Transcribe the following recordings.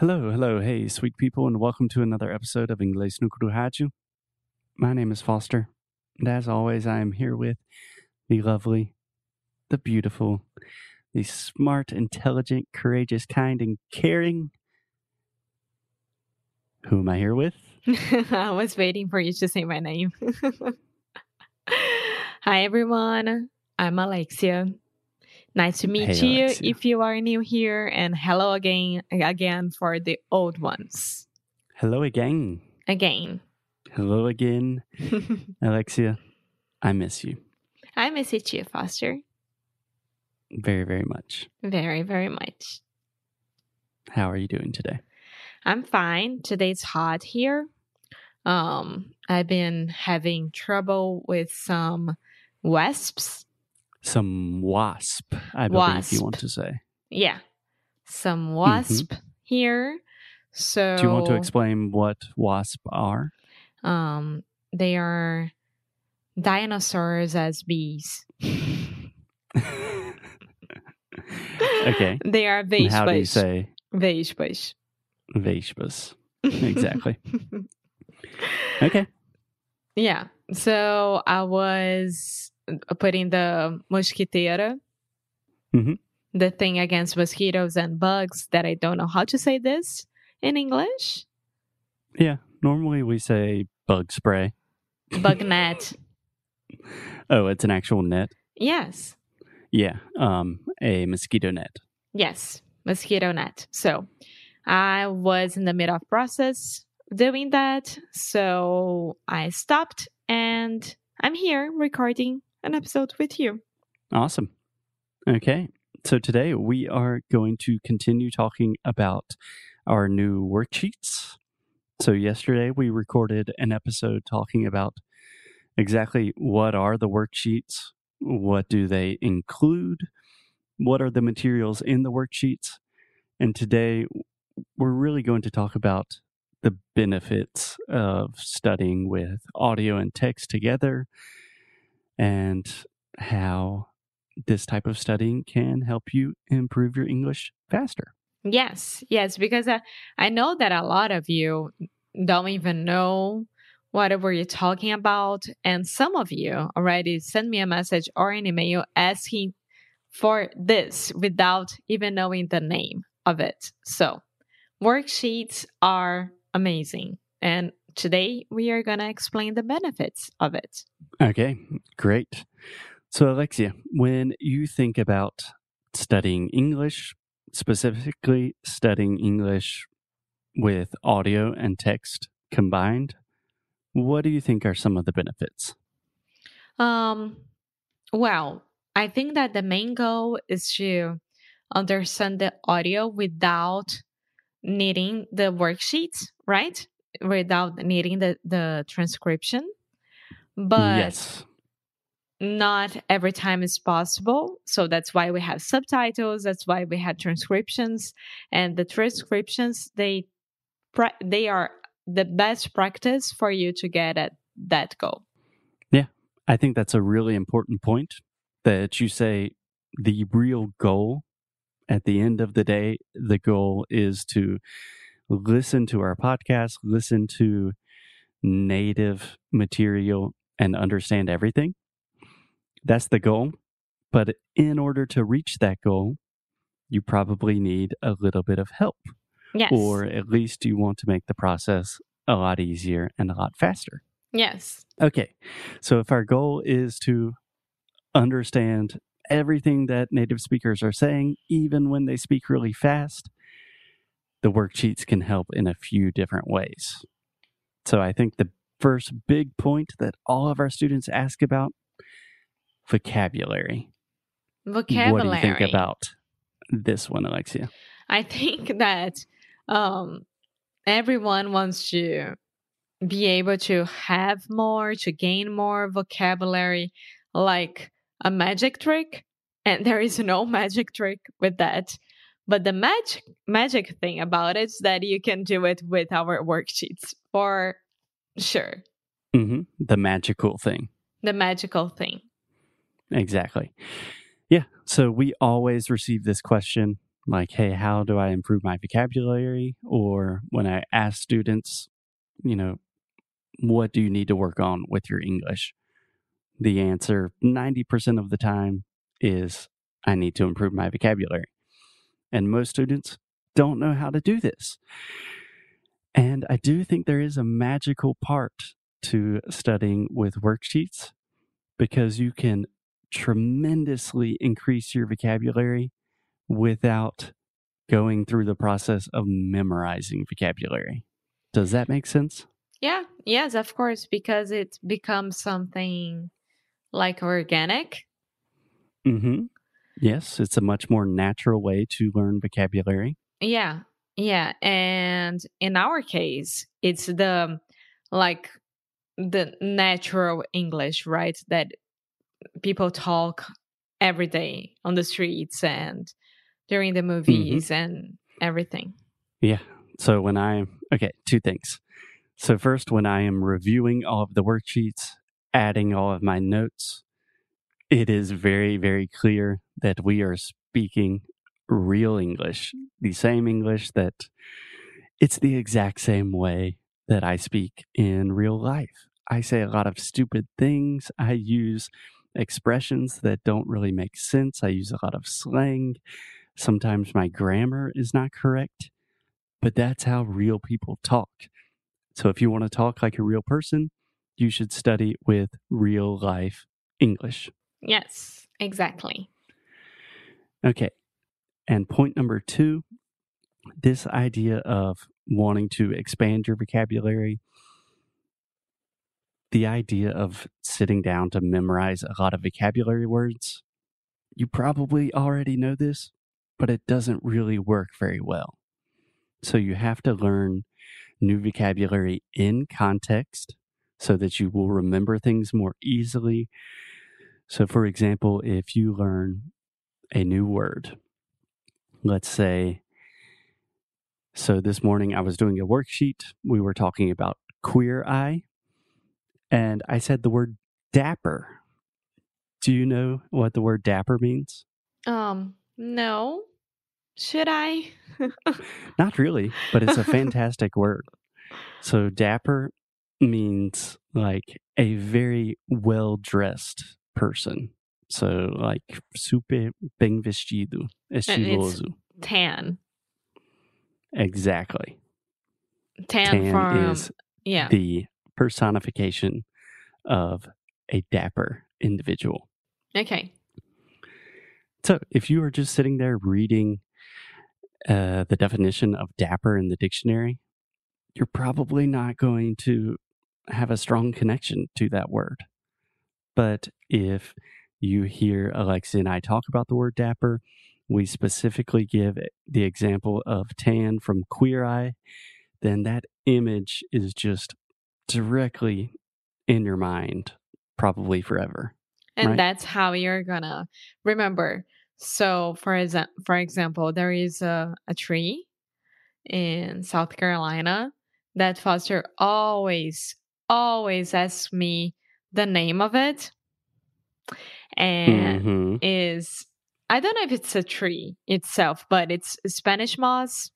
Hello, hello, hey, sweet people, and welcome to another episode of Inglês no Rádio. My name is Foster, and as always, I am here with the lovely, the beautiful, the smart, intelligent, courageous, kind, and caring. Who am I here with? I was waiting for you to say my name. Hi, everyone. I'm Alexia. Nice to meet Hey, you Alexia. if you are new here, and hello again, again for the old ones. Hello again. Again. Hello again, Alexia. I miss you I miss you too, Foster. very, very much. Very, very much. How are you doing today? I'm fine. Today's hot here. Um, I've been having trouble with some wasps. Some wasp, I believe you want to say. Yeah, some wasp here. So Mm-hmm. Do you want to explain what wasp are? Um, they are dinosaurs as bees. okay. They are And how do you say Vespas. Vespas? Exactly. Okay. yeah. So I was putting the mosquiteira, Mhm. the thing against mosquitoes and bugs that I don't know how to say this in English. Yeah. Normally we say bug spray. Bug net. Oh, it's an actual net. yes. Yeah. Um, a mosquito net. Yes, mosquito net. So I was in the middle of process doing that. So I stopped and I'm here recording an episode with you. Awesome. Okay. So today we are going to continue talking about our new worksheets. So yesterday we recorded an episode talking about exactly what are the worksheets, what do they include, what are the materials in the worksheets, and today we're really going to talk about the benefits of studying with audio and text together and how this type of studying can help you improve your English faster. Yes, yes, because I, I know that a lot of you don't even know what were you talking about. And some of you already sent me a message or an email asking for this without even knowing the name of it. So worksheets are amazing. And today we are going to explain the benefits of it. Okay, great. So, Alexia, when you think about studying English, specifically studying English with audio and text combined, what do you think are some of the benefits? Um, well, I think that the main goal is to understand the audio without needing the worksheets, right? Without needing the, the transcription. But yes. not every time is possible. So that's why we have subtitles. That's why we have transcriptions. And the transcriptions, they they are the best practice for you to get at that goal. Yeah. I think that's a really important point that you say the real goal at the end of the day, the goal is to listen to our podcast, listen to native material, and understand everything. That's the goal. But in order to reach that goal, you probably need a little bit of help, Yes. or at least you want to make the process a lot easier and a lot faster. yes. Okay, so if our goal is to understand everything that native speakers are saying, even when they speak really fast, the worksheets can help in a few different ways. So I think the first big point that all of our students ask about vocabulary. Vocabulary. What do you think about this one, Alexia? I think that um, everyone wants to be able to have more, to gain more vocabulary, like a magic trick. And there is no magic trick with that. But the magic magic thing about it is that you can do it with our worksheets for sure. hmm The magical thing. The magical thing. Exactly. Yeah. So we always receive this question like, hey, how do I improve my vocabulary? Or when I ask students, you know, what do you need to work on with your English? The answer 90% of the time is I need to improve my vocabulary. And most students don't know how to do this. And I do think there is a magical part to studying with worksheets because you can tremendously increase your vocabulary without going through the process of memorizing vocabulary. Does that make sense? Yeah, yes, of course, because it becomes something like organic. Mm-hmm. Yes, it's a much more natural way to learn vocabulary. Yeah, yeah. And in our case, it's the like the natural English, right? That people talk every day on the streets and during the movies mm-hmm. and everything. Yeah. So when I, okay, two things. So, first, when I am reviewing all of the worksheets, adding all of my notes, it is very, very clear that we are speaking real English, the same English that it's the exact same way that I speak in real life. I say a lot of stupid things. I use expressions that don't really make sense. I use a lot of slang. Sometimes my grammar is not correct, but that's how real people talk. So if you want to talk like a real person, you should study with real life English. Yes, exactly. Okay. And point number two this idea of wanting to expand your vocabulary, the idea of sitting down to memorize a lot of vocabulary words, you probably already know this, but it doesn't really work very well. So you have to learn new vocabulary in context so that you will remember things more easily. So, for example, if you learn a new word, let's say, so this morning I was doing a worksheet. We were talking about queer eye, and I said the word dapper. Do you know what the word dapper means? Um, no. Should I? Not really, but it's a fantastic word. So dapper means like a very well dressed person. So like super bem vestido, estiloso. Tan. Exactly. Tan, Tan France is yeah. the personification of a dapper individual. Okay. So if you are just sitting there reading uh, the definition of dapper in the dictionary, you're probably not going to have a strong connection to that word. But if you hear Alexia and I talk about the word dapper, we specifically give the example of tan from Queer Eye, then that image is just directly in your mind, probably forever. And right? that's how you're gonna remember so, for exa- for example, there is a, a tree in South Carolina that Foster always, always asks me the name of it. And mm-hmm. is, I don't know if it's a tree itself, but it's Spanish moss.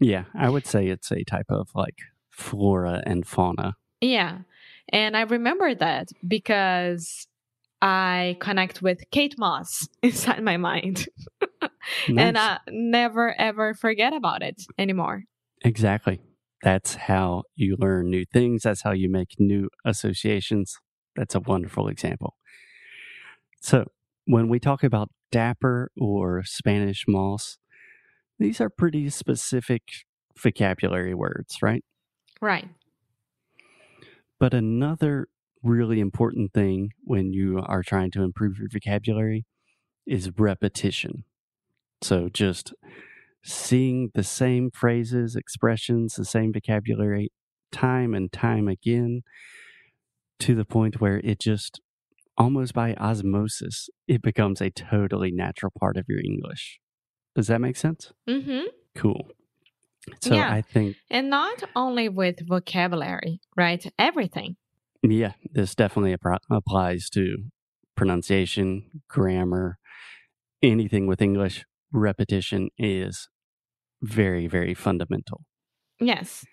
Yeah, I would say it's a type of like flora and fauna. Yeah. And I remember that because I connect with Kate Moss inside my mind. nice. And I never ever forget about it anymore. Exactly. That's how you learn new things. That's how you make new associations. That's a wonderful example. So, when we talk about dapper or Spanish moss, these are pretty specific vocabulary words, right? Right. But another really important thing when you are trying to improve your vocabulary is repetition. So just seeing the same phrases, expressions, the same vocabulary time and time again to the point where it just almost by osmosis, it becomes a totally natural part of your English. Does that make sense? Mm-hmm. Cool. So yeah. I think. And not only with vocabulary, right? Everything. Yeah, this definitely applies to pronunciation, grammar, anything with English. repetition is very, very fundamental. Yes.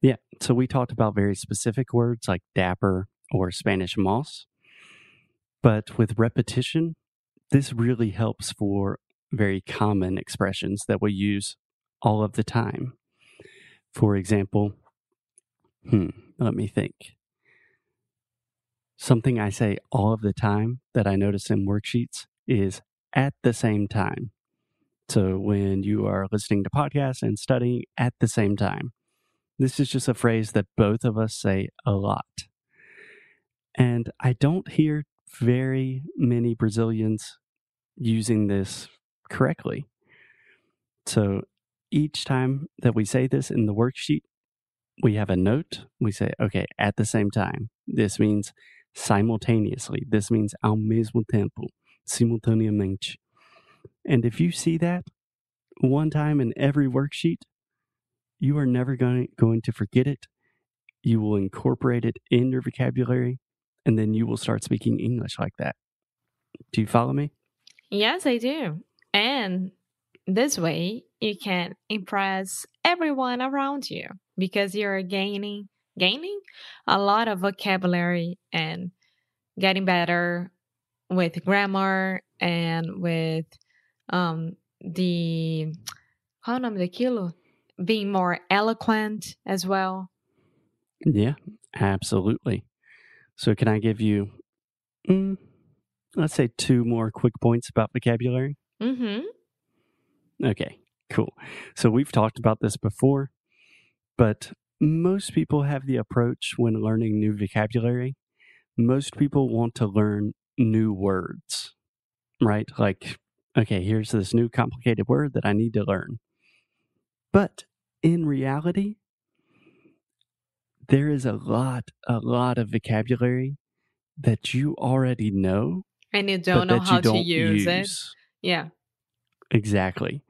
Yeah. So we talked about very specific words like dapper or Spanish moss. But with repetition, this really helps for very common expressions that we use all of the time. For example, hmm, let me think. Something I say all of the time that I notice in worksheets is at the same time. So when you are listening to podcasts and studying at the same time, this is just a phrase that both of us say a lot. And I don't hear very many Brazilians using this correctly. So each time that we say this in the worksheet, we have a note. We say, okay, at the same time. This means simultaneously. This means ao mesmo tempo, simultaneamente. And if you see that one time in every worksheet, you are never going, going to forget it. You will incorporate it in your vocabulary, and then you will start speaking English like that. Do you follow me? Yes, I do. And this way, you can impress everyone around you because you're gaining gaining a lot of vocabulary and getting better with grammar and with um the qual é o nome daquilo? Being more eloquent as well. Yeah, absolutely. So, can I give you, mm, let's say, two more quick points about vocabulary? Mm-hmm. Okay, cool. So, we've talked about this before, but most people have the approach when learning new vocabulary. Most people want to learn new words, right? Like, okay, here's this new complicated word that I need to learn. But in reality, there is a lot, a lot of vocabulary that you already know, And you don't know how to don't use, it. Yeah. Exactly.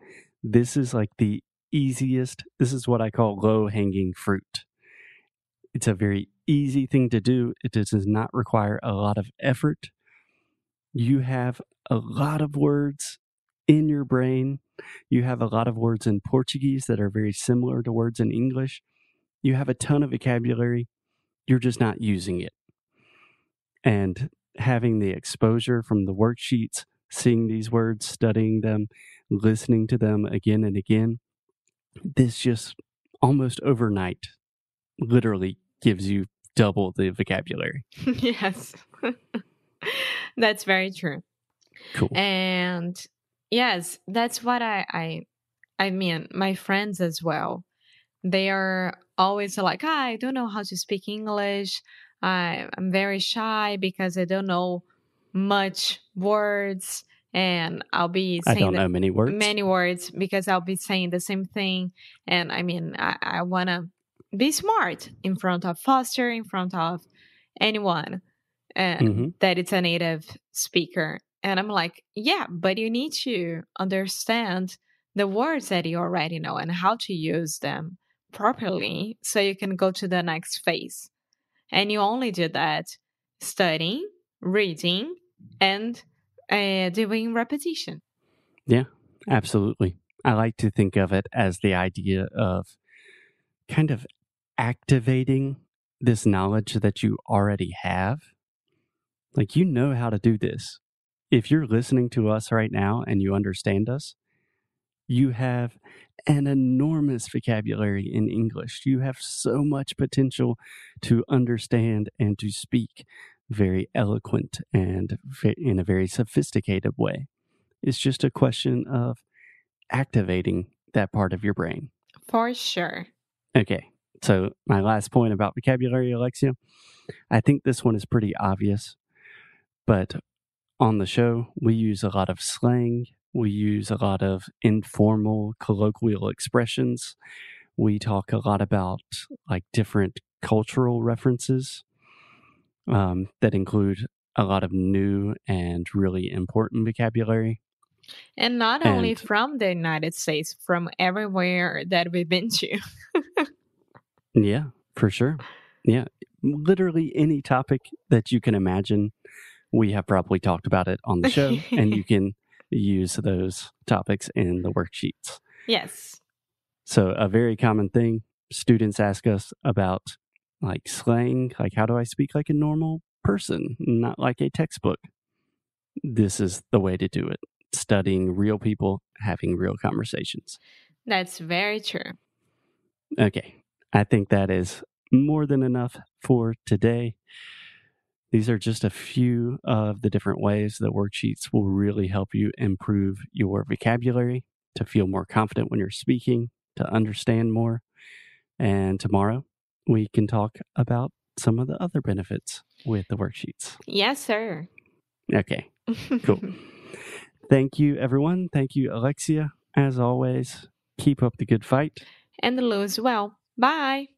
This is like the easiest, this is what I call low hanging fruit. It's a very easy thing to do. It does not require a lot of effort. You have a lot of words in your brain. You have a lot of words in Portuguese that are very similar to words in English. You have a ton of vocabulary. You're just not using it. And having the exposure from the worksheets, seeing these words, studying them, listening to them again and again, this just almost overnight literally gives you double the vocabulary. yes. that's very true. Cool. And yes, that's what I I I mean, my friends as well. They are always like, "Ah, I don't know how to speak English. I, I'm very shy because I don't know much words and I'll be I saying don't know many words. many words because I'll be saying the same thing. And I mean, I, I want to be smart in front of Foster, in front of anyone uh, Mhm. that it's a native speaker. And I'm like, yeah, but you need to understand the words that you already know and how to use them properly so you can go to the next phase. And you only do that studying, reading, and uh, doing repetition. Yeah, absolutely. I like to think of it as the idea of kind of activating this knowledge that you already have. Like, you know how to do this. If you're listening to us right now and you understand us, you have an enormous vocabulary in English. You have so much potential to understand and to speak very eloquent and in a very sophisticated way. It's just a question of activating that part of your brain. For sure. Okay. So, my last point about vocabulary, Alexia, I think this one is pretty obvious, but on the show, we use a lot of slang. We use a lot of informal, colloquial expressions. We talk a lot about like different cultural references um, that include a lot of new and really important vocabulary. And not only from the United States, from everywhere that we've been to. Yeah, for sure. Yeah, literally any topic that you can imagine, we have probably talked about it on the show, and you can use those topics in the worksheets. Yes. So, a very common thing students ask us about like slang, like how do I speak like a normal person, not like a textbook. This is the way to do it. Studying real people, having real conversations. That's very true. Okay. I think that is more than enough for today. These are just a few of the different ways that worksheets will really help you improve your vocabulary, to feel more confident when you're speaking, to understand more. And tomorrow we can talk about some of the other benefits with the worksheets. Yes, sir. Okay, cool. Thank you, everyone. Thank you, Alexia. As always, keep up the good fight. and the low as well. Bye.